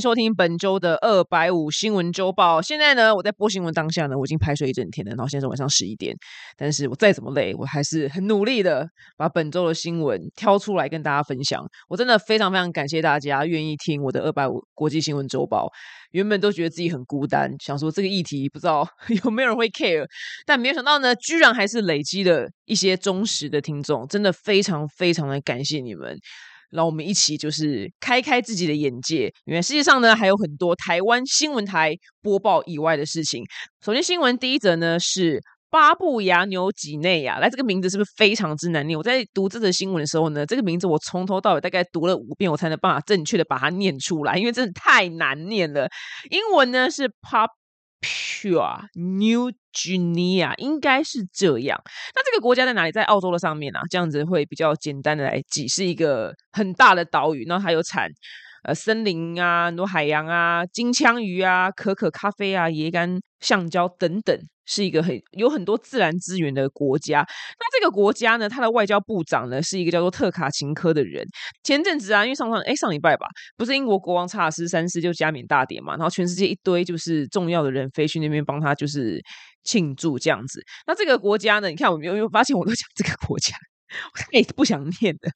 收听本周的二百五新闻周报。现在呢，我在播新闻当下呢，我已经拍睡一整天了，然后现在是晚上十一点。但是我再怎么累，我还是很努力的把本周的新闻挑出来跟大家分享。我真的非常非常感谢大家愿意听我的二百五国际新闻周报。原本都觉得自己很孤单，想说这个议题不知道 有没有人会 care，但没有想到呢，居然还是累积了一些忠实的听众，真的非常非常的感谢你们。让我们一起就是开开自己的眼界，因为世界上呢还有很多台湾新闻台播报以外的事情。首先，新闻第一则呢是巴布亚纽几内亚，来这个名字是不是非常之难念？我在读这则新闻的时候呢，这个名字我从头到尾大概读了五遍，我才能办法正确的把它念出来，因为真的太难念了。英文呢是 Pop。Pure New Guinea 应该是这样。那这个国家在哪里？在澳洲的上面啊，这样子会比较简单的来记，是一个很大的岛屿。然后还有产呃森林啊，很多海洋啊，金枪鱼啊，可可咖啡啊，椰干橡胶等等。是一个很有很多自然资源的国家。那这个国家呢，它的外交部长呢是一个叫做特卡琴科的人。前阵子啊，因为上上哎上礼拜吧，不是英国国王查尔斯三世就加冕大典嘛，然后全世界一堆就是重要的人飞去那边帮他就是庆祝这样子。那这个国家呢，你看我们有没有发现我都讲这个国家？我不想念的。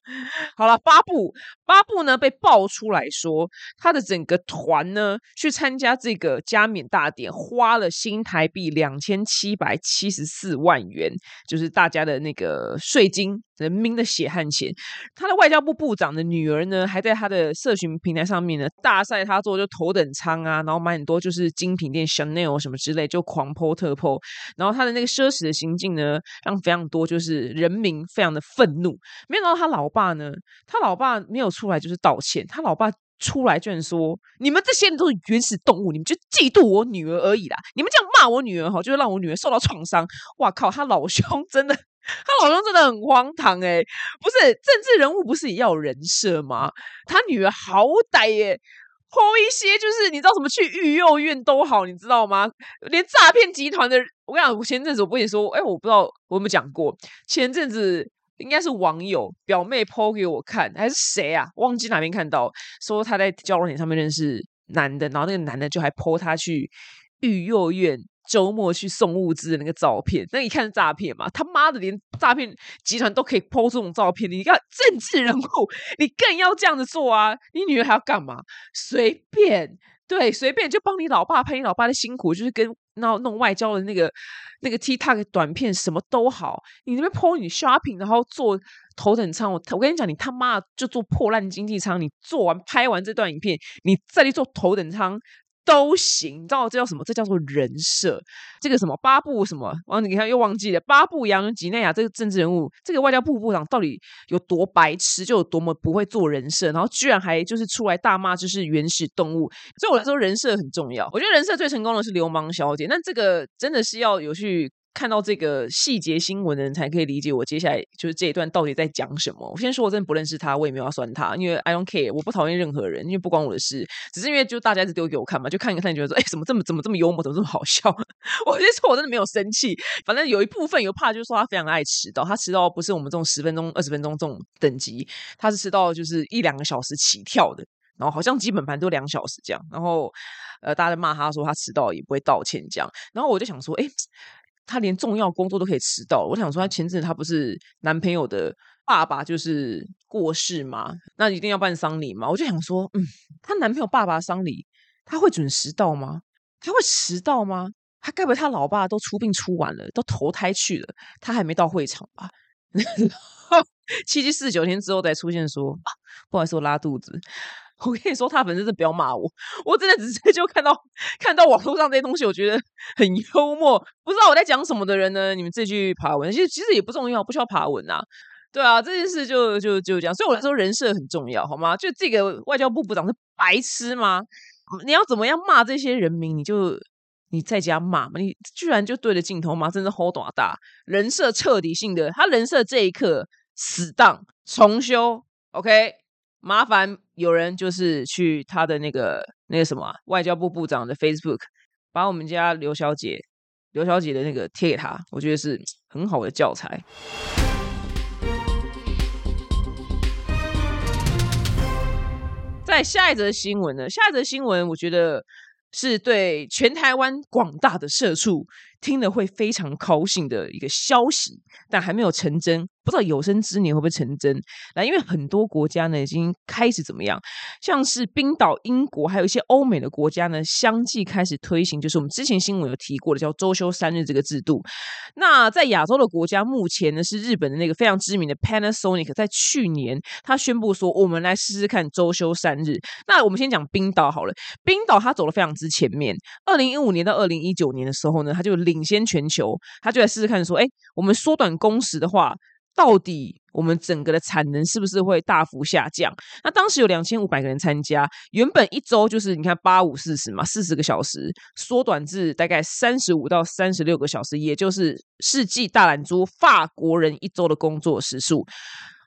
好了，巴布巴布呢被爆出来说，他的整个团呢去参加这个加冕大典，花了新台币两千七百七十四万元，就是大家的那个税金。人民的血汗钱，他的外交部部长的女儿呢，还在他的社群平台上面呢大晒他坐就头等舱啊，然后买很多就是精品店 Chanel 什么之类，就狂泼特泼。然后他的那个奢侈的行径呢，让非常多就是人民非常的愤怒。没想到他老爸呢，他老爸没有出来就是道歉，他老爸出来居然说：“你们这些人都是原始动物，你们就嫉妒我女儿而已啦！你们这样骂我女儿哈，就是让我女儿受到创伤。”哇靠，他老兄真的。他老公真的很荒唐哎，不是政治人物不是也要人设吗？他女儿好歹耶，偷一些就是你知道什么去育幼院都好，你知道吗？连诈骗集团的，我跟你讲，我前阵子我跟你说，哎，我不知道我有没有讲过，前阵子应该是网友表妹剖给我看，还是谁啊？忘记哪边看到，说他在交友点上面认识男的，然后那个男的就还剖他去育幼院。周末去送物资的那个照片，那一看是诈骗嘛？他妈的，连诈骗集团都可以 po 这种照片，你看政治人物，你更要这样子做啊！你女儿还要干嘛？随便，对，随便就帮你老爸拍你老爸的辛苦，就是跟那弄外交的那个那个 TikTok 短片什么都好，你那边 po 你 shopping，然后坐头等舱，我我跟你讲，你他妈就坐破烂经济舱，你做完拍完这段影片，你再去坐头等舱。都行，你知道这叫什么？这叫做人设。这个什么巴布什么？忘你看又忘记了。巴布扬吉内亚这个政治人物，这个外交部部长到底有多白痴，就有多么不会做人设，然后居然还就是出来大骂，就是原始动物。对我来说，人设很重要。我觉得人设最成功的是流氓小姐，但这个真的是要有去。看到这个细节新闻的人才可以理解我接下来就是这一段到底在讲什么。我先说，我真的不认识他，我也没有要酸他，因为 I don't care，我不讨厌任何人，因为不关我的事。只是因为就大家一直丢给我看嘛，就看一看，觉得说，哎，怎么这么怎么这么幽默，怎么这么好笑？我先说，我真的没有生气。反正有一部分有怕，就是说他非常爱迟到，他迟到不是我们这种十分钟、二十分钟这种等级，他是迟到就是一两个小时起跳的，然后好像基本盘都两小时这样。然后呃，大家骂他说他迟到也不会道歉这样。然后我就想说，哎。他连重要工作都可以迟到，我想说，她前阵她不是男朋友的爸爸就是过世吗？那一定要办丧礼吗？我就想说，嗯，她男朋友爸爸丧礼，他会准时到吗？他会迟到吗？他该不会他老爸都出殡出完了，都投胎去了，他还没到会场吧？七七四十九天之后再出现说，不好意思，我拉肚子。我跟你说，他粉丝是不要骂我，我真的只是就看到看到网络上这些东西，我觉得很幽默。不知道我在讲什么的人呢？你们自己去爬文，其实其实也不重要，不需要爬文啊。对啊，这件事就就就这样。所以我来说，人设很重要，好吗？就这个外交部部长是白痴吗？你要怎么样骂这些人民？你就你在家骂嘛？你居然就对着镜头骂，真是好大大人设彻底性的，他人设这一刻死当重修。OK。麻烦有人就是去他的那个那个什么外交部部长的 Facebook，把我们家刘小姐刘小姐的那个贴给他，我觉得是很好的教材。在下一则新闻呢？下一则新闻，我觉得是对全台湾广大的社畜听了会非常高兴的一个消息，但还没有成真。不知道有生之年会不会成真？那因为很多国家呢已经开始怎么样，像是冰岛、英国，还有一些欧美的国家呢，相继开始推行，就是我们之前新闻有提过的叫周休三日这个制度。那在亚洲的国家，目前呢是日本的那个非常知名的 Panasonic，在去年他宣布说，我们来试试看周休三日。那我们先讲冰岛好了，冰岛它走的非常之前面，二零一五年到二零一九年的时候呢，它就领领先全球，他就来试试看说，哎，我们缩短工时的话。到底我们整个的产能是不是会大幅下降？那当时有两千五百个人参加，原本一周就是你看八五四十嘛，四十个小时，缩短至大概三十五到三十六个小时，也就是世纪大懒猪法国人一周的工作时数。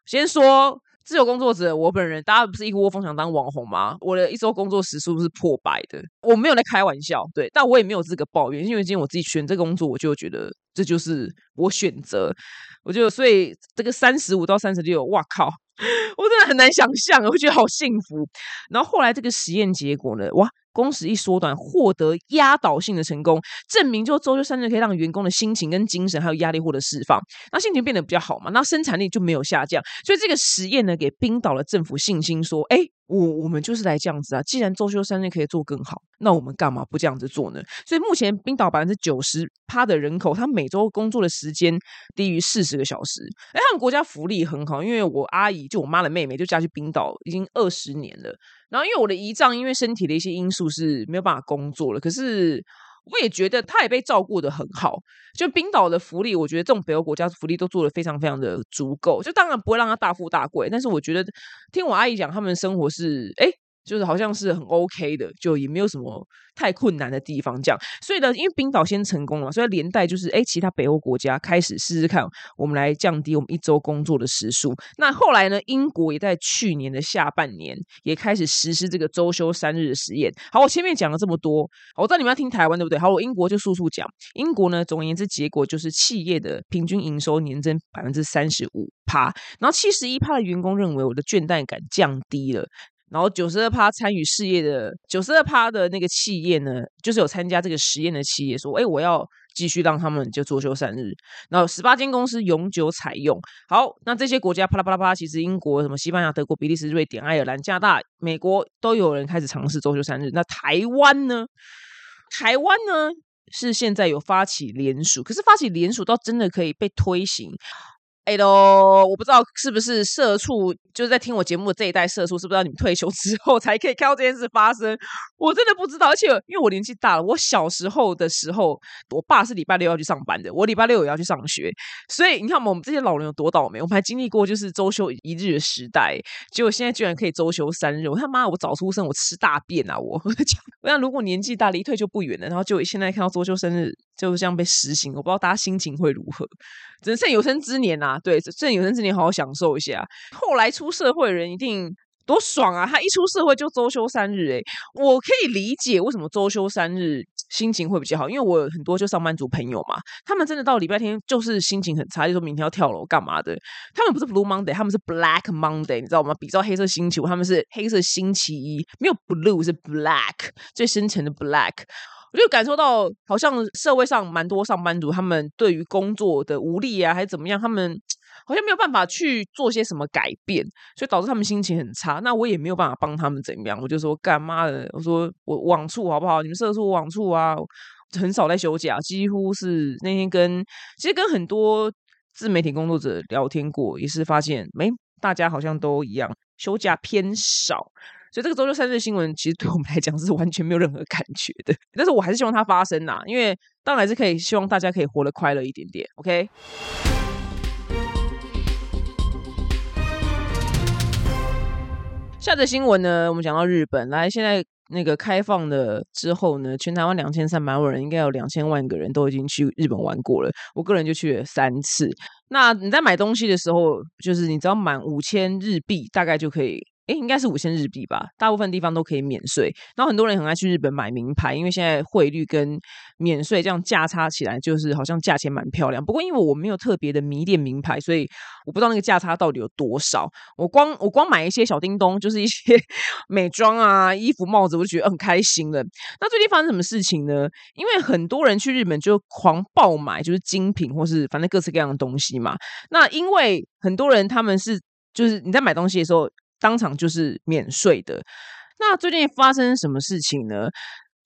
先说自由工作者，我本人大家不是一窝蜂想当网红吗？我的一周工作时数是破百的，我没有在开玩笑，对，但我也没有资格抱怨，因为今天我自己选这个工作，我就觉得这就是我选择。我就所以这个三十五到三十六，哇靠！我真的很难想象，我觉得好幸福。然后后来这个实验结果呢，哇，工时一缩短，获得压倒性的成功，证明就周休三日可以让员工的心情跟精神还有压力获得释放，那心情变得比较好嘛，那生产力就没有下降。所以这个实验呢，给冰岛的政府信心，说，哎。我我们就是来这样子啊！既然周休三日可以做更好，那我们干嘛不这样子做呢？所以目前冰岛百分之九十趴的人口，他每周工作的时间低于四十个小时。哎，他们国家福利很好，因为我阿姨就我妈的妹妹就嫁去冰岛已经二十年了。然后因为我的姨丈因为身体的一些因素是没有办法工作了，可是。我也觉得他也被照顾的很好，就冰岛的福利，我觉得这种北欧国家福利都做的非常非常的足够，就当然不会让他大富大贵，但是我觉得听我阿姨讲，他们生活是哎。就是好像是很 OK 的，就也没有什么太困难的地方，这样。所以呢，因为冰岛先成功了，所以连带就是，哎，其他北欧国家开始试试看，我们来降低我们一周工作的时数。那后来呢，英国也在去年的下半年也开始实施这个周休三日的实验。好，我前面讲了这么多，我知道你们要听台湾对不对？好，我英国就速速讲。英国呢，总而言之，结果就是企业的平均营收年增百分之三十五趴，然后七十一趴的员工认为我的倦怠感降低了。然后九十二趴参与事业的九十二趴的那个企业呢，就是有参加这个实验的企业说，哎，我要继续让他们就做休三日。然后十八间公司永久采用。好，那这些国家啪啦啪啦啪，其实英国、什么西班牙、德国、比利时、瑞典、爱尔兰、加拿大、美国都有人开始尝试做休三日。那台湾呢？台湾呢是现在有发起联署，可是发起联署到真的可以被推行。哎喽，我不知道是不是社畜，就是在听我节目的这一代社畜，是不是要你们退休之后才可以看到这件事发生。我真的不知道，而且因为我年纪大了，我小时候的时候，我爸是礼拜六要去上班的，我礼拜六也要去上学，所以你看，我们这些老人有多倒霉，我们还经历过就是周休一日的时代，结果现在居然可以周休三日。我他妈，我早出生，我吃大便啊！我 我想，如果年纪大，离退休不远了，然后就现在看到周休生日就这样被实行，我不知道大家心情会如何。只能剩有生之年呐，对，剩有生之年好好享受一下。后来出社会人一定多爽啊！他一出社会就周休三日，诶我可以理解为什么周休三日心情会比较好，因为我有很多就上班族朋友嘛，他们真的到礼拜天就是心情很差，就说明天要跳楼干嘛的。他们不是 Blue Monday，他们是 Black Monday，你知道吗？比照黑色星期五，他们是黑色星期一，没有 Blue 是 Black，最深沉的 Black。我就感受到，好像社会上蛮多上班族，他们对于工作的无力啊，还是怎么样，他们 好像没有办法去做些什么改变，所以导致他们心情很差。那我也没有办法帮他们怎么样，我就说干妈的，我说我网处好不好？你们社畜网处啊，很少在休假，几乎是那天跟其实跟很多自媒体工作者聊天过，也是发现，没大家好像都一样，休假偏少。所以这个周六三日新闻，其实对我们来讲是完全没有任何感觉的。但是我还是希望它发生呐，因为当然是可以希望大家可以活得快乐一点点。OK。下则新闻呢，我们讲到日本来，现在那个开放的之后呢，全台湾两千三百万人，应该有两千万个人都已经去日本玩过了。我个人就去了三次。那你在买东西的时候，就是你只要满五千日币，大概就可以。诶，应该是五千日币吧，大部分地方都可以免税。然后很多人很爱去日本买名牌，因为现在汇率跟免税这样价差起来，就是好像价钱蛮漂亮。不过因为我没有特别的迷恋名牌，所以我不知道那个价差到底有多少。我光我光买一些小叮咚，就是一些 美妆啊、衣服、帽子，我就觉得很开心了。那最近发生什么事情呢？因为很多人去日本就狂爆买，就是精品或是反正各式各样的东西嘛。那因为很多人他们是就是你在买东西的时候。当场就是免税的。那最近发生什么事情呢？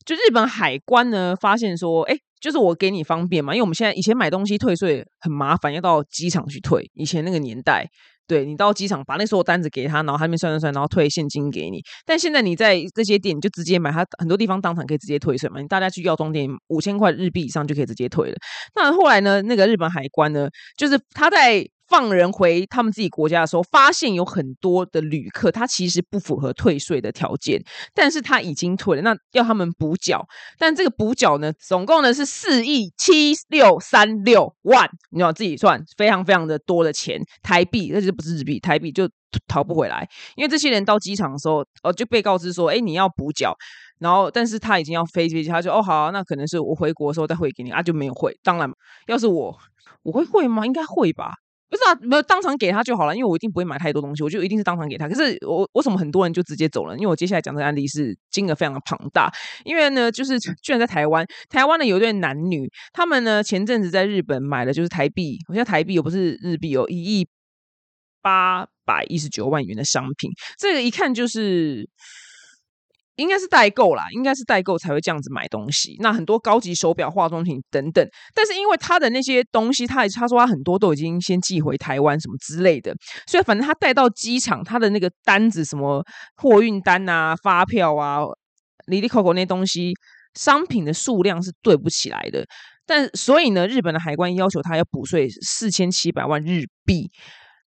就日本海关呢发现说，哎，就是我给你方便嘛，因为我们现在以前买东西退税很麻烦，要到机场去退。以前那个年代，对你到机场把那所有单子给他，然后他那边算算算，然后退现金给你。但现在你在这些店，你就直接买，他很多地方当场可以直接退税嘛。你大家去药妆店，五千块日币以上就可以直接退了。那后来呢，那个日本海关呢，就是他在。放人回他们自己国家的时候，发现有很多的旅客，他其实不符合退税的条件，但是他已经退了，那要他们补缴，但这个补缴呢，总共呢是四亿七六三六万，你要自己算，非常非常的多的钱，台币，那就不是日币，台币就逃不回来，因为这些人到机场的时候，呃，就被告知说，哎，你要补缴，然后但是他已经要飞飞机，他就哦好，那可能是我回国的时候再汇给你啊，就没有汇，当然，要是我我会汇吗？应该会吧。不是啊，没有当场给他就好了，因为我一定不会买太多东西，我就一定是当场给他。可是我为什么很多人就直接走了？因为我接下来讲这个案例是金额非常的庞大。因为呢，就是居然在台湾，台湾呢有一对男女，他们呢前阵子在日本买了就是台币，好像台币又不是日币哦，一亿八百一十九万元的商品，这个一看就是。应该是代购啦，应该是代购才会这样子买东西。那很多高级手表、化妆品等等，但是因为他的那些东西，他他说他很多都已经先寄回台湾什么之类的，所以反正他带到机场，他的那个单子、什么货运单啊、发票啊、里里口口那东西，商品的数量是对不起来的。但所以呢，日本的海关要求他要补税四千七百万日币。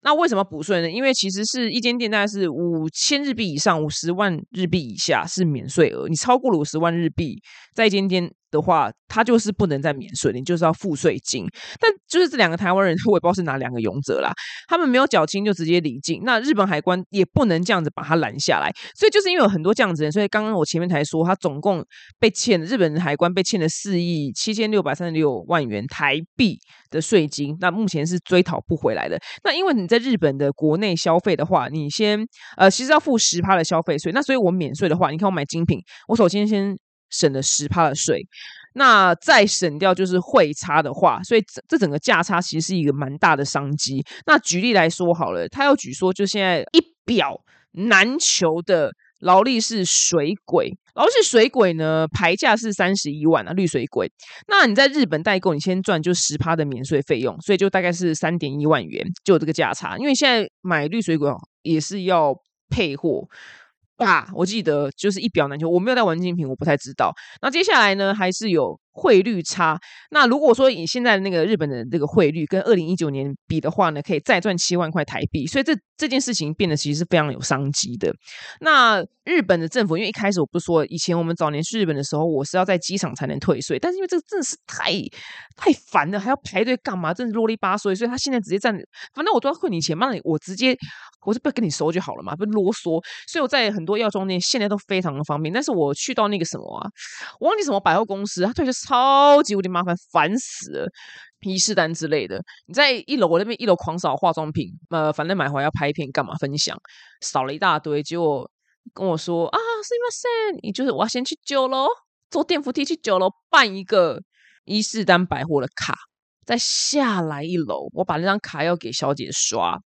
那为什么补税呢？因为其实是一间店大概是五千日币以上，五十万日币以下是免税额。你超过了五十万日币，在一间店。的话，他就是不能再免税，你就是要付税金。但就是这两个台湾人，我也不知道是哪两个勇者啦，他们没有缴清就直接离境。那日本海关也不能这样子把他拦下来，所以就是因为有很多这样子人，所以刚刚我前面才说，他总共被欠日本海关被欠了四亿七千六百三十六万元台币的税金，那目前是追讨不回来的。那因为你在日本的国内消费的话，你先呃，其实要付十趴的消费税。那所以我免税的话，你看我买精品，我首先先。省了十趴的税，那再省掉就是汇差的话，所以这这整个价差其实是一个蛮大的商机。那举例来说好了，他要举说，就现在一表难求的劳力士水鬼，劳力士水鬼呢，牌价是三十一万啊，绿水鬼。那你在日本代购，你先赚就十趴的免税费用，所以就大概是三点一万元，就这个价差。因为现在买绿水鬼也是要配货。啊，我记得就是一表难求，我没有带玩精品，我不太知道。那接下来呢，还是有。汇率差，那如果说以现在那个日本的这个汇率跟二零一九年比的话呢，可以再赚七万块台币，所以这这件事情变得其实是非常有商机的。那日本的政府，因为一开始我不是说，以前我们早年去日本的时候，我是要在机场才能退税，但是因为这个真的是太太烦了，还要排队干嘛，真是啰里吧嗦，所以他现在直接站，反正我都要汇你钱嘛，我直接我就不跟你收就好了嘛，不啰嗦。所以我在很多药妆店现在都非常的方便，但是我去到那个什么啊，我忘记什么百货公司，他退税。超级无敌麻烦，烦死了！仪式单之类的，你在一楼我那边一楼狂扫化妆品，呃，反正买回来要拍片干嘛分享，扫了一大堆，结果跟我说啊，是因为你就是我要先去九楼坐电扶梯去九楼办一个仪式单百货的卡，再下来一楼，我把那张卡要给小姐刷，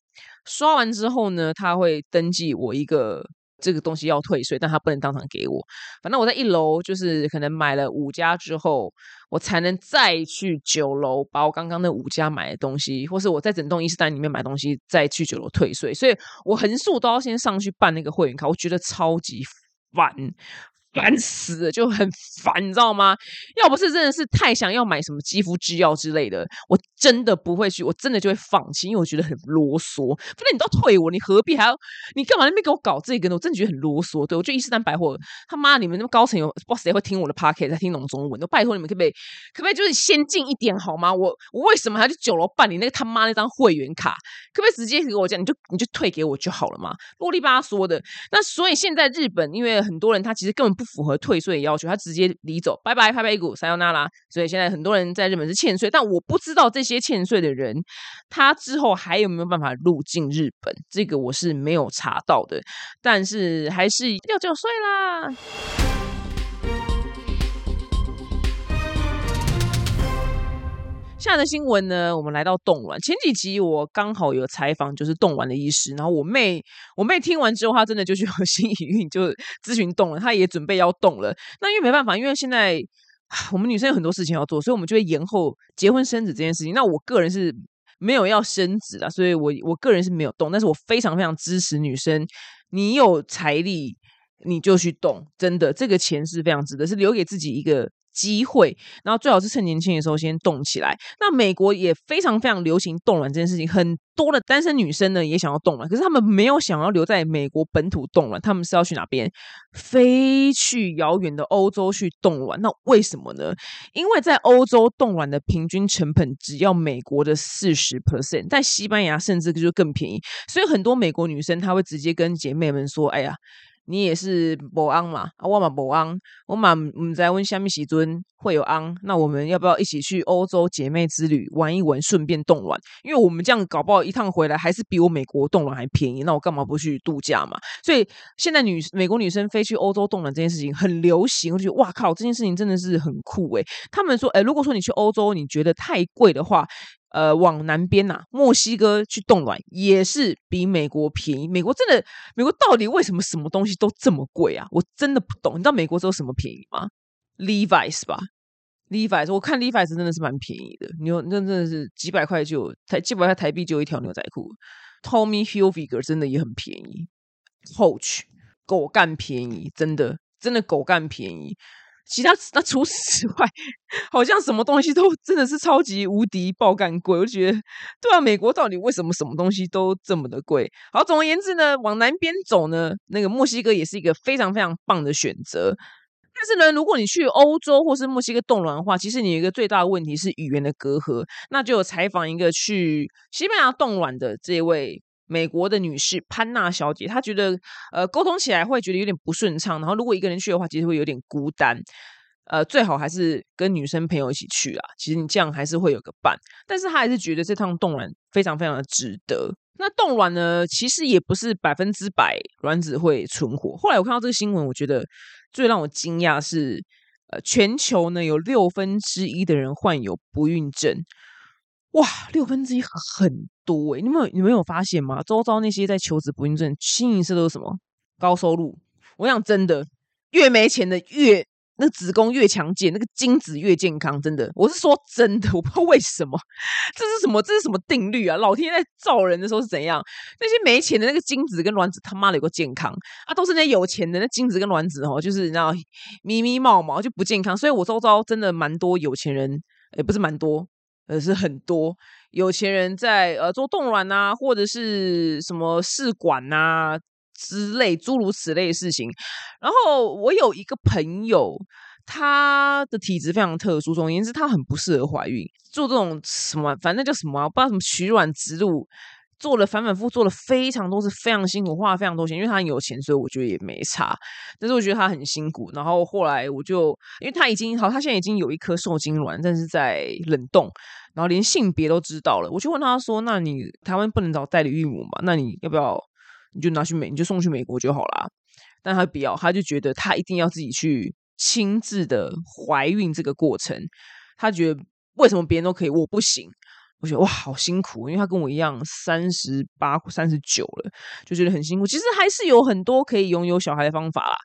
刷完之后呢，他会登记我一个。这个东西要退税，但他不能当场给我。反正我在一楼，就是可能买了五家之后，我才能再去九楼把我刚刚那五家买的东西，或是我在整栋伊斯丹里面买东西，再去九楼退税。所以我横竖都要先上去办那个会员卡，我觉得超级烦。烦死了，就很烦，你知道吗？要不是真的是太想要买什么肌肤制药之类的，我真的不会去，我真的就会放弃，因为我觉得很啰嗦。反正你都退我，你何必还要？你干嘛那边给我搞这个呢？我真的觉得很啰嗦。对我觉得伊斯丹百货他妈，你们那么高层有不知道谁会听我的 p o c k e t 在听懂中文？都拜托你们可不可以可不可以就是先进一点好吗？我我为什么还要去九楼办理那个他妈那张会员卡？可不可以直接给我讲？你就你就退给我就好了嘛？啰里吧嗦的。那所以现在日本，因为很多人他其实根本不符合退税要求，他直接离走，拜拜，拍拍股，撒由那拉。所以现在很多人在日本是欠税，但我不知道这些欠税的人，他之后还有没有办法入境日本？这个我是没有查到的，但是还是要缴税啦。下的新闻呢？我们来到冻卵。前几集我刚好有采访，就是冻卵的医师。然后我妹，我妹听完之后，她真的就去和心理孕，就咨询冻了。她也准备要冻了。那因为没办法，因为现在我们女生有很多事情要做，所以我们就会延后结婚生子这件事情。那我个人是没有要生子的，所以我我个人是没有动。但是我非常非常支持女生，你有财力你就去动，真的，这个钱是非常值得，是留给自己一个。机会，然后最好是趁年轻的时候先动起来。那美国也非常非常流行冻卵这件事情，很多的单身女生呢也想要冻卵，可是他们没有想要留在美国本土冻卵，他们是要去哪边？飞去遥远的欧洲去冻卵。那为什么呢？因为在欧洲冻卵的平均成本只要美国的四十 percent，在西班牙甚至就更便宜。所以很多美国女生她会直接跟姐妹们说：“哎呀。”你也是博安嘛？啊，我嘛博安，我嘛唔在问虾米时尊会有安？那我们要不要一起去欧洲姐妹之旅玩一玩，顺便冻卵？因为我们这样搞不好一趟回来还是比我美国冻卵还便宜。那我干嘛不去度假嘛？所以现在女美国女生飞去欧洲冻卵这件事情很流行，我觉得哇靠，这件事情真的是很酷诶。他们说，诶，如果说你去欧洲你觉得太贵的话。呃，往南边呐，墨西哥去冻卵也是比美国便宜。美国真的，美国到底为什么什么东西都这么贵啊？我真的不懂。你知道美国只有什么便宜吗？Levi's 吧，Levi's，我看 Levi's 真的是蛮便宜的，牛那真的是几百块就台几百块台币就一条牛仔裤。Tommy Hilfiger 真的也很便宜，Coach 狗干便宜，真的真的狗干便宜。其他那除此之外，好像什么东西都真的是超级无敌爆干贵。我就觉得，对啊，美国到底为什么什么东西都这么的贵？好，总而言之呢，往南边走呢，那个墨西哥也是一个非常非常棒的选择。但是呢，如果你去欧洲或是墨西哥冻卵的话，其实你有一个最大的问题是语言的隔阂。那就有采访一个去西班牙冻卵的这位。美国的女士潘娜小姐，她觉得呃沟通起来会觉得有点不顺畅，然后如果一个人去的话，其实会有点孤单，呃最好还是跟女生朋友一起去啊。其实你这样还是会有个伴，但是她还是觉得这趟冻卵非常非常的值得。那冻卵呢，其实也不是百分之百卵子会存活。后来我看到这个新闻，我觉得最让我惊讶是，呃全球呢有六分之一的人患有不孕症。哇，六分之一很多哎！你们有你们有发现吗？周遭那些在求子不孕症，清一色都是什么高收入？我想真的，越没钱的越那子宫越强健，那个精子越健康。真的，我是说真的，我不知道为什么，这是什么？这是什么定律啊？老天在造人的时候是怎样？那些没钱的那个精子跟卵子他妈的有个健康啊，都是那有钱的那精子跟卵子哦，就是你知道咪咪毛毛就不健康。所以我周遭真的蛮多有钱人，也不是蛮多。而是很多有钱人在呃做冻卵啊，或者是什么试管啊之类诸如此类的事情。然后我有一个朋友，他的体质非常特殊，总而言之，他很不适合怀孕，做这种什么，反正叫什么，不知道什么取卵植入。做了反反复做了非常多次，非常辛苦，花了非常多钱。因为他很有钱，所以我觉得也没差。但是我觉得他很辛苦。然后后来我就，因为他已经好，他现在已经有一颗受精卵，但是在冷冻，然后连性别都知道了。我就问他说：“那你台湾不能找代理孕母嘛？那你要不要？你就拿去美，你就送去美国就好啦。但他不要，他就觉得他一定要自己去亲自的怀孕这个过程。他觉得为什么别人都可以，我不行。我觉得哇，好辛苦，因为他跟我一样三十八、三十九了，就觉得很辛苦。其实还是有很多可以拥有小孩的方法啦。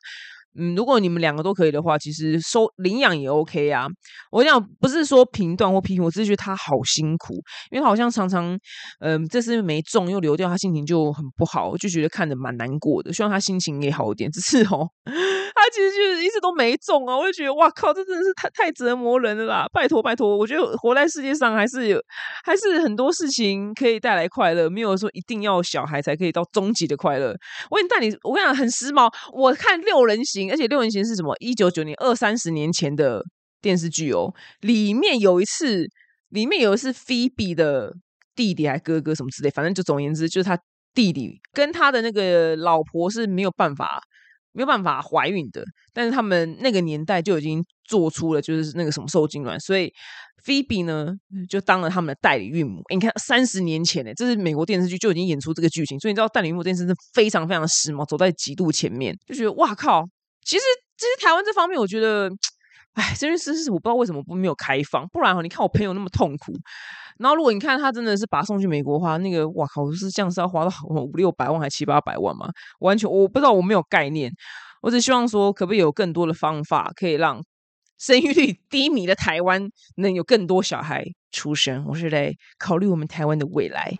嗯，如果你们两个都可以的话，其实收领养也 OK 啊。我讲不是说评断或批评，我只是觉得他好辛苦，因为他好像常常，嗯，这次没中又流掉，他心情就很不好，就觉得看着蛮难过的。希望他心情也好一点。只是哦，其实就是一直都没中啊！我就觉得哇靠，这真的是太太折磨人了啦！拜托拜托，我觉得活在世界上还是有，还是很多事情可以带来快乐，没有说一定要小孩才可以到终极的快乐。我跟你带你，我跟你讲很时髦。我看六人行，而且六人行是什么？一九九年二三十年前的电视剧哦，里面有一次，里面有一次菲比的弟弟还哥哥什么之类，反正就总而言之，就是他弟弟跟他的那个老婆是没有办法。没有办法怀孕的，但是他们那个年代就已经做出了就是那个什么受精卵，所以菲比呢就当了他们的代理孕母。你看三十年前呢，这是美国电视剧就已经演出这个剧情，所以你知道代理孕母这件事是非常非常的时髦，走在极度前面，就觉得哇靠！其实其实台湾这方面，我觉得，哎，这件事是我不知道为什么不没有开放，不然哈，你看我朋友那么痛苦。然后，如果你看他真的是把他送去美国的话，那个哇靠，是这样是要花到五六百万还七八百万吗？完全我不知道，我没有概念。我只希望说，可不可以有更多的方法，可以让生育率低迷的台湾能有更多小孩出生？我是在考虑我们台湾的未来。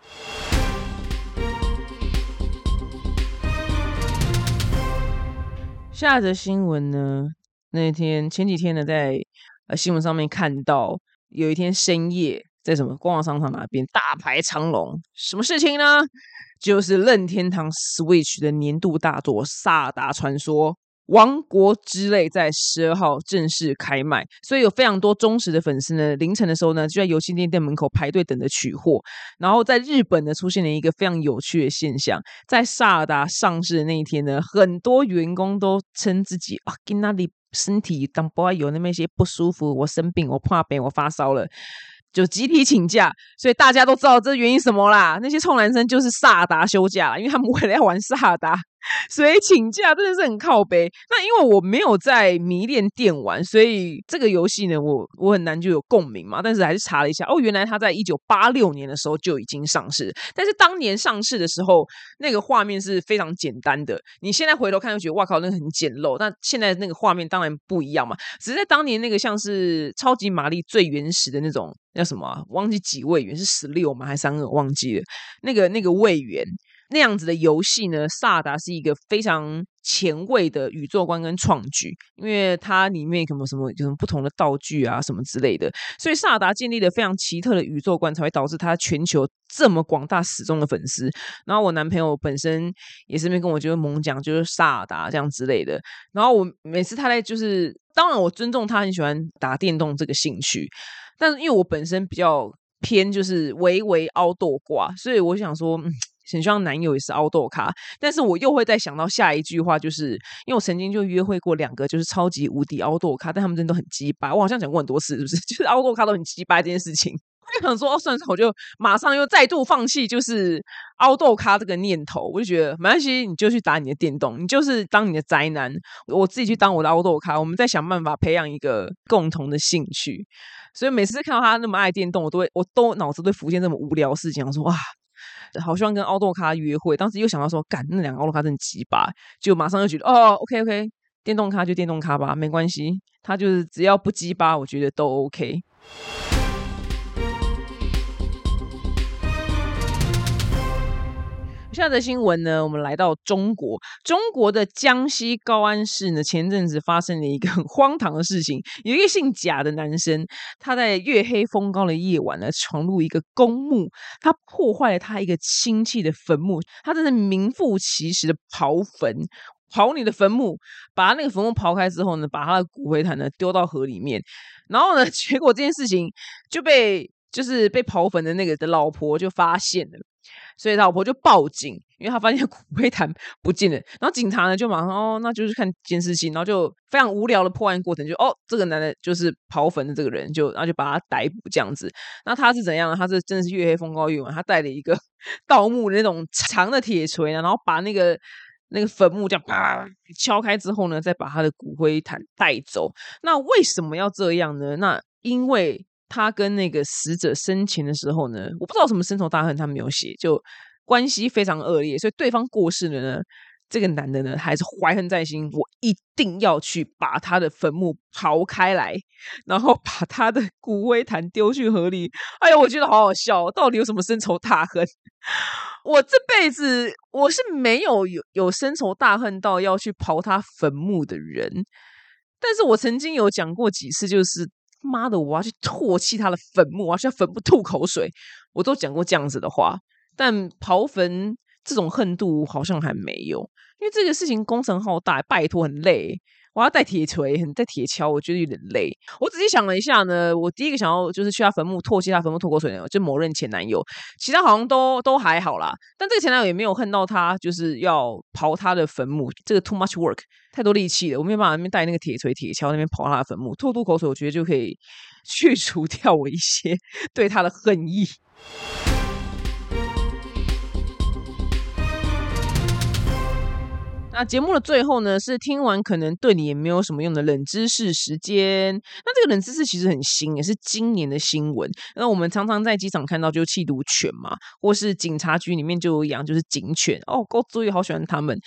下则新闻呢？那天前几天呢，在呃新闻上面看到，有一天深夜。在什么逛逛商场那边大排长龙？什么事情呢？就是任天堂 Switch 的年度大作《萨达传说：王国之泪》在十二号正式开卖，所以有非常多忠实的粉丝呢，凌晨的时候呢，就在游戏店店门口排队等着取货。然后在日本呢，出现了一个非常有趣的现象，在萨达上市的那一天呢，很多员工都称自己啊，跟那里身体当不有那么一些不舒服，我生病，我怕病，我发烧了。就集体请假，所以大家都知道这原因什么啦？那些臭男生就是萨达休假，因为他们为了要玩萨达。所以请假真的是很靠背。那因为我没有在迷恋电玩，所以这个游戏呢，我我很难就有共鸣嘛。但是还是查了一下，哦，原来它在一九八六年的时候就已经上市。但是当年上市的时候，那个画面是非常简单的。你现在回头看，就觉得哇靠，那个很简陋。但现在那个画面当然不一样嘛。只是在当年那个像是超级玛丽最原始的那种叫什么？忘记几位元是十六吗？还是三个？忘记了。那个那个位元。那样子的游戏呢？萨达是一个非常前卫的宇宙观跟创举，因为它里面可能什么有什么不同的道具啊，什么之类的，所以萨达建立了非常奇特的宇宙观，才会导致他全球这么广大始终的粉丝。然后我男朋友本身也是没跟我就是猛讲，就是萨达这样之类的。然后我每次他在就是，当然我尊重他很喜欢打电动这个兴趣，但是因为我本身比较偏就是微微凹豆挂，所以我想说。很希望男友也是凹豆咖，但是我又会再想到下一句话，就是因为我曾经就约会过两个就是超级无敌凹豆咖，但他们真的都很鸡巴。我好像讲过很多次，是不是？就是凹豆咖都很鸡巴这件事情，我就想说，哦，算了，我就马上又再度放弃，就是凹豆咖这个念头。我就觉得没关系，你就去打你的电动，你就是当你的宅男，我自己去当我的凹豆咖，我们再想办法培养一个共同的兴趣。所以每次看到他那么爱电动，我都会，我都脑子都浮现这么无聊事情，我说哇。好希望跟奥多卡约会，当时又想到说，干那两个奥多卡真鸡巴，就马上又觉得哦，OK OK，电动卡就电动卡吧，没关系，他就是只要不鸡巴，我觉得都 OK。下的新闻呢，我们来到中国，中国的江西高安市呢，前阵子发生了一个 很荒唐的事情，有一个姓贾的男生，他在月黑风高的夜晚呢，闯入一个公墓，他破坏了他一个亲戚的坟墓，他真是名副其实的刨坟，刨你的坟墓，把他那个坟墓刨开之后呢，把他的骨灰坛呢丢到河里面，然后呢，结果这件事情就被就是被刨坟的那个的老婆就发现了。所以他老婆就报警，因为他发现 骨灰坛不见了。然后警察呢就马上哦，那就是看监视器，然后就非常无聊的破案过程，就哦，这个男的就是刨坟的这个人，就然后就把他逮捕这样子。那他是怎样呢？他是真的是月黑风高夜晚，他带了一个 盗墓的那种长的铁锤，然后把那个那个坟墓这样啪敲开之后呢，再把他的骨灰坛带走。那为什么要这样呢？那因为。他跟那个死者生前的时候呢，我不知道什么深仇大恨，他没有写，就关系非常恶劣，所以对方过世了呢，这个男的呢还是怀恨在心，我一定要去把他的坟墓刨开来，然后把他的骨灰坛丢去河里。哎呀，我觉得好好笑，到底有什么深仇大恨？我这辈子我是没有有有深仇大恨到要去刨他坟墓的人，但是我曾经有讲过几次，就是妈的，我要去唾弃他的坟墓，我要去坟墓吐口水，我都讲过这样子的话。但刨坟这种恨度好像还没有，因为这个事情工程浩大，拜托很累。我要带铁锤，很带铁锹，我觉得有点累。我仔细想了一下呢，我第一个想要就是去他坟墓唾弃他坟墓吐口水，就某任前男友，其他好像都都还好啦。但这个前男友也没有恨到他，就是要刨他的坟墓，这个 too much work，太多力气了，我没有办法那边带那个铁锤、铁锹那边刨他的坟墓，吐吐口水，我觉得就可以 去除掉我一些 对他的恨意。节目的最后呢，是听完可能对你也没有什么用的冷知识时间。那这个冷知识其实很新，也是今年的新闻。那我们常常在机场看到，就是缉毒犬嘛，或是警察局里面就有养，就是警犬哦，狗主意好喜欢他们，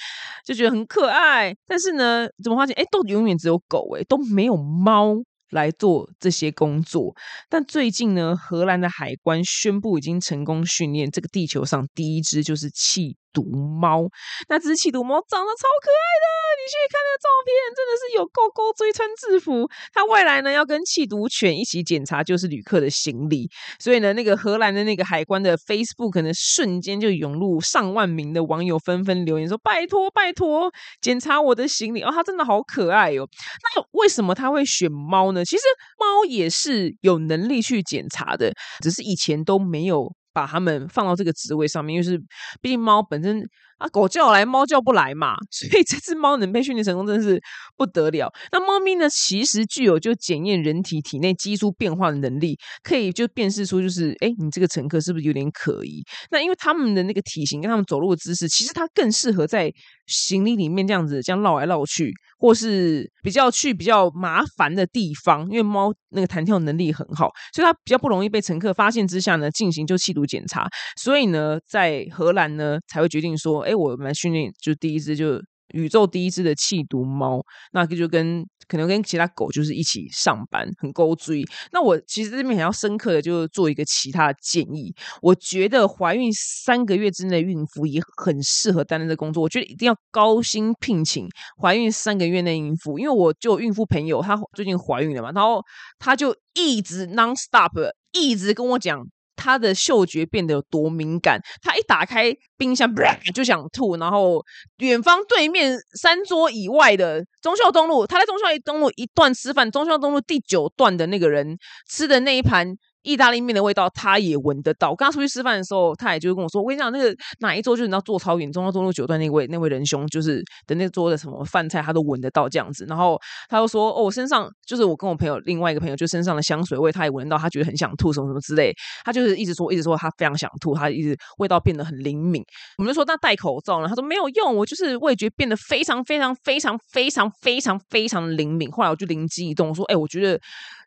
就觉得很可爱。但是呢，怎么发现哎，都永远只有狗哎，都没有猫来做这些工作。但最近呢，荷兰的海关宣布已经成功训练这个地球上第一只就是气。毒猫，那只气毒猫长得超可爱的，你去看那照片，真的是有狗狗追穿制服。它未来呢要跟气毒犬一起检查，就是旅客的行李。所以呢，那个荷兰的那个海关的 Facebook 可能瞬间就涌入上万名的网友，纷纷留言说：“拜托拜托，检查我的行李哦！”它真的好可爱哦。那为什么他会选猫呢？其实猫也是有能力去检查的，只是以前都没有。把他们放到这个职位上面，因为是毕竟猫本身。啊，狗叫来，猫叫不来嘛，所以这只猫能被训练成功，真的是不得了。那猫咪呢，其实具有就检验人体体内激素变化的能力，可以就辨识出就是，哎，你这个乘客是不是有点可疑？那因为它们的那个体型跟它们走路的姿势，其实它更适合在行李里面这样子这样绕来绕去，或是比较去比较麻烦的地方。因为猫那个弹跳能力很好，所以它比较不容易被乘客发现之下呢进行就气毒检查。所以呢，在荷兰呢才会决定说。哎，我们训练就第一只，就宇宙第一只的气毒猫，那个就跟可能跟其他狗就是一起上班，很勾追。那我其实这边很要深刻的，就做一个其他的建议。我觉得怀孕三个月之内孕妇也很适合担任这工作。我觉得一定要高薪聘请怀孕三个月内孕妇，因为我就孕妇朋友，她最近怀孕了嘛，然后她就一直 non stop 一直跟我讲。他的嗅觉变得有多敏感？他一打开冰箱，就想吐。然后远方对面三桌以外的中孝东路，他在忠孝东路一段吃饭，中孝东路第九段的那个人吃的那一盘。意大利面的味道，他也闻得到。我刚刚出去吃饭的时候，他也就是跟我说：“我跟你讲，那个哪一桌就是你要坐超远，中央中路九段那位那位仁兄，就是的那桌的什么饭菜，他都闻得到这样子。”然后他又说：“哦，我身上就是我跟我朋友另外一个朋友，就身上的香水味，他也闻到，他觉得很想吐，什么什么之类。他就是一直说，一直说他非常想吐，他一直味道变得很灵敏。我们就说那戴口罩呢？他说没有用，我就是味觉变得非常非常非常非常非常非常灵敏。后来我就灵机一动，我说：哎，我觉得。”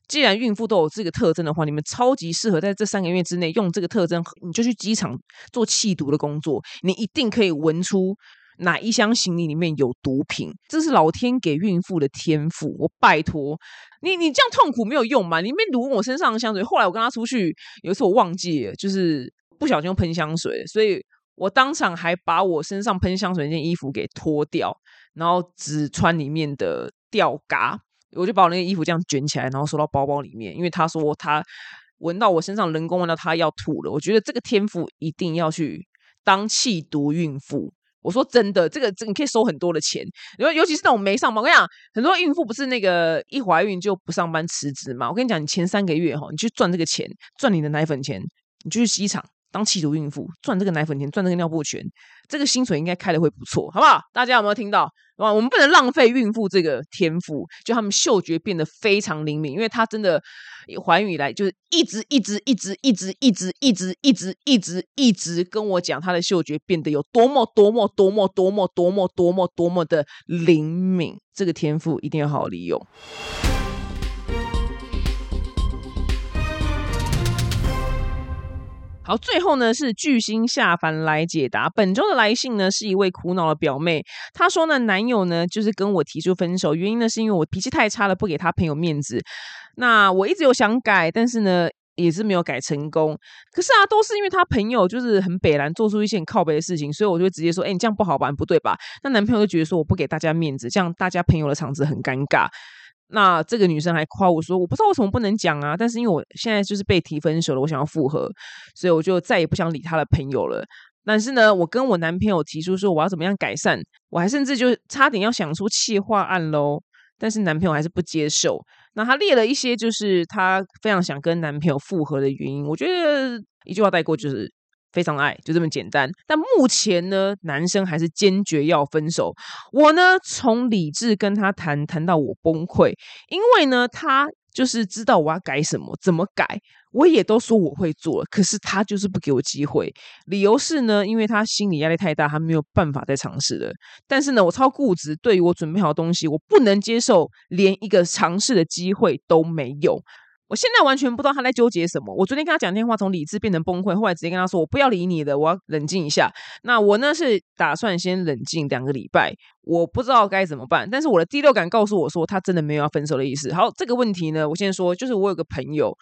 既然孕妇都有这个特征的话，你们超级适合在这三个月之内用这个特征，你就去机场做气毒的工作，你一定可以闻出哪一箱行李里面有毒品。这是老天给孕妇的天赋，我拜托你，你这样痛苦没有用嘛？你没闻我身上的香水。后来我跟他出去，有一次我忘记了，就是不小心喷香水，所以我当场还把我身上喷香水那件衣服给脱掉，然后只穿里面的吊嘎。我就把我那个衣服这样卷起来，然后收到包包里面。因为他说他闻到我身上人工闻到他要吐了。我觉得这个天赋一定要去当气毒孕妇。我说真的，这个这你可以收很多的钱。尤尤其是那种没上班，我跟你讲，很多孕妇不是那个一怀孕就不上班辞职嘛。我跟你讲，你前三个月哈，你去赚这个钱，赚你的奶粉钱，你就去机场。当气毒孕妇赚这个奶粉钱，赚这个尿布钱，这个薪水应该开的会不错，好不好？大家有没有听到？哇，我们不能浪费孕妇这个天赋，就他们嗅觉变得非常灵敏，因为她真的怀孕以来就是一直一直一直一直一直一直一直一直一直跟我讲她的嗅觉变得有多么多么多么多么多么多么多么的灵敏，这个天赋一定要好好利用。好，最后呢是巨星下凡来解答。本周的来信呢是一位苦恼的表妹，她说呢男友呢就是跟我提出分手，原因呢是因为我脾气太差了，不给他朋友面子。那我一直有想改，但是呢也是没有改成功。可是啊，都是因为他朋友就是很北蓝，做出一些很靠背的事情，所以我就直接说：“哎，你这样不好吧？不对吧？”那男朋友就觉得说：“我不给大家面子，这样大家朋友的场子很尴尬。”那这个女生还夸我说：“我不知道为什么不能讲啊，但是因为我现在就是被提分手了，我想要复合，所以我就再也不想理她的朋友了。”但是呢，我跟我男朋友提出说我要怎么样改善，我还甚至就差点要想出气化案喽。但是男朋友还是不接受。那他列了一些就是他非常想跟男朋友复合的原因。我觉得一句话带过就是非常爱，就这么简单。但目前呢，男生还是坚决要分手。我呢，从理智跟他谈谈到我崩溃，因为呢，他。就是知道我要改什么，怎么改，我也都说我会做，可是他就是不给我机会。理由是呢，因为他心理压力太大，他没有办法再尝试了。但是呢，我超固执，对于我准备好的东西，我不能接受，连一个尝试的机会都没有。我现在完全不知道他在纠结什么。我昨天跟他讲电话，从理智变成崩溃，后来直接跟他说：“我不要理你的，我要冷静一下。”那我呢是打算先冷静两个礼拜，我不知道该怎么办。但是我的第六感告诉我说，他真的没有要分手的意思。好，这个问题呢，我先说，就是我有个朋友，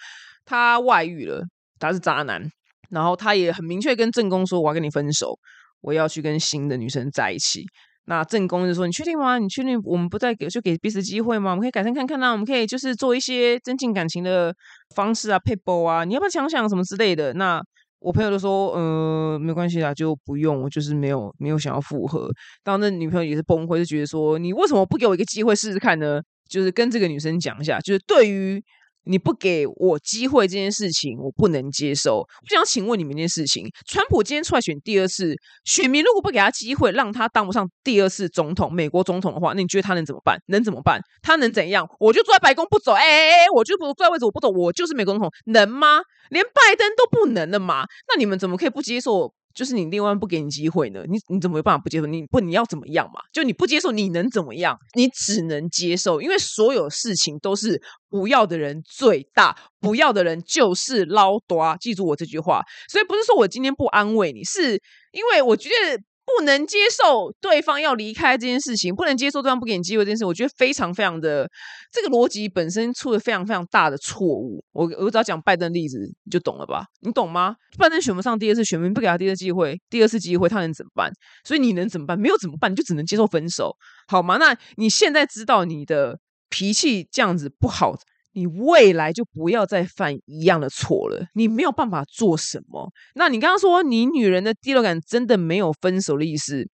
他外遇了，他是渣男，然后他也很明确跟正宫说：“我要跟你分手，我要去跟新的女生在一起。”那正宫就说：“你确定吗？你确定我们不再给就给彼此机会吗？我们可以改善看看啊，我们可以就是做一些增进感情的方式啊，配播啊，你要不要想想什么之类的？”那我朋友就说：“呃，没关系啦，就不用，我就是没有没有想要复合。”当那女朋友也是崩溃，就觉得说：“你为什么不给我一个机会试试看呢？”就是跟这个女生讲一下，就是对于。你不给我机会这件事情，我不能接受。我想请问你们一件事情：川普今天出来选第二次，选民如果不给他机会，让他当不上第二次总统，美国总统的话，那你觉得他能怎么办？能怎么办？他能怎样？我就坐在白宫不走，哎哎哎，我就不坐在位置我不走，我就是美国总统，能吗？连拜登都不能了嘛？那你们怎么可以不接受？就是你另外不给你机会呢？你你怎么有办法不接受？你不你要怎么样嘛？就你不接受，你能怎么样？你只能接受，因为所有事情都是不要的人最大，不要的人就是捞多。记住我这句话。所以不是说我今天不安慰你，是因为我觉得。不能接受对方要离开这件事情，不能接受对方不给你机会这件事，我觉得非常非常的这个逻辑本身出了非常非常大的错误。我我只要讲拜登例子，你就懂了吧？你懂吗？拜登选不上第二次，选民不给他第二次机会，第二次机会他能怎么办？所以你能怎么办？没有怎么办？你就只能接受分手，好吗？那你现在知道你的脾气这样子不好。你未来就不要再犯一样的错了。你没有办法做什么。那你刚刚说你女人的第六感真的没有分手的意思？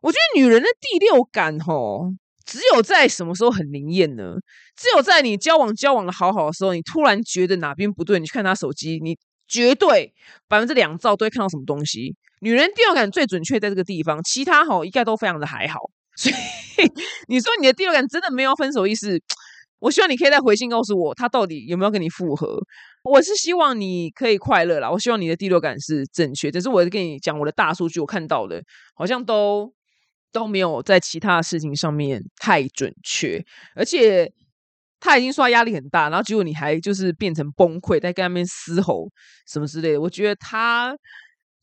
我觉得女人的第六感，吼，只有在什么时候很灵验呢？只有在你交往交往的好好的时候，你突然觉得哪边不对，你去看他手机，你绝对百分之两兆都会看到什么东西。女人第六感最准确在这个地方，其他吼应该都非常的还好。所以 你说你的第六感真的没有分手意思？我希望你可以再回信告诉我，他到底有没有跟你复合。我是希望你可以快乐啦。我希望你的第六感是正确。只是我跟你讲我的大数据，我看到的好像都都没有在其他事情上面太准确。而且他已经说压力很大，然后结果你还就是变成崩溃，在跟那边嘶吼什么之类的。我觉得他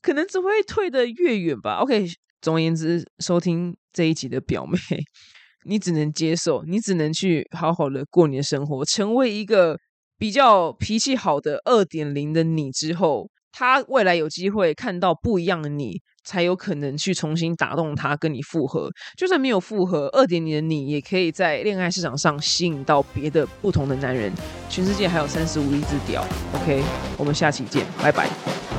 可能只会退得越远吧。OK，总而言之，收听这一集的表妹。你只能接受，你只能去好好的过你的生活，成为一个比较脾气好的二点零的你。之后，他未来有机会看到不一样的你，才有可能去重新打动他，跟你复合。就算没有复合，二点零的你也可以在恋爱市场上吸引到别的不同的男人。全世界还有三十五亿只屌。OK，我们下期见，拜拜。